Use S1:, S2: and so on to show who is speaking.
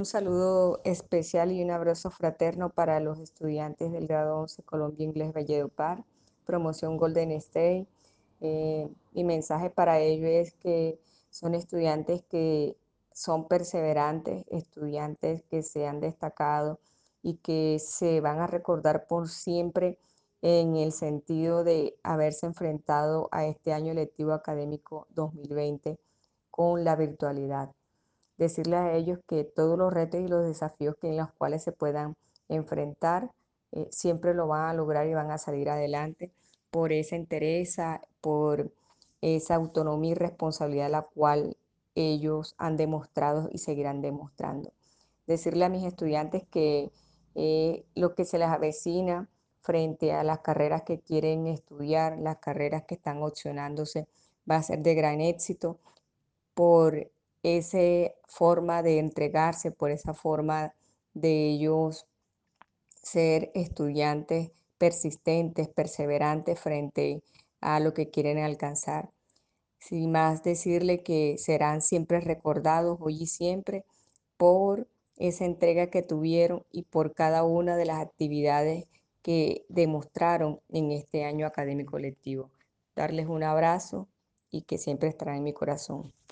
S1: Un saludo especial y un abrazo fraterno para los estudiantes del grado 11 Colombia Inglés Valledupar, promoción Golden State. Eh, mi mensaje para ellos es que son estudiantes que son perseverantes, estudiantes que se han destacado y que se van a recordar por siempre en el sentido de haberse enfrentado a este año lectivo académico 2020 con la virtualidad decirles a ellos que todos los retos y los desafíos que en los cuales se puedan enfrentar, eh, siempre lo van a lograr y van a salir adelante por esa entereza, por esa autonomía y responsabilidad la cual ellos han demostrado y seguirán demostrando. Decirle a mis estudiantes que eh, lo que se les avecina frente a las carreras que quieren estudiar, las carreras que están opcionándose, va a ser de gran éxito por esa forma de entregarse, por esa forma de ellos ser estudiantes persistentes, perseverantes frente a lo que quieren alcanzar. Sin más decirle que serán siempre recordados hoy y siempre por esa entrega que tuvieron y por cada una de las actividades que demostraron en este año académico lectivo. Darles un abrazo y que siempre estará en mi corazón.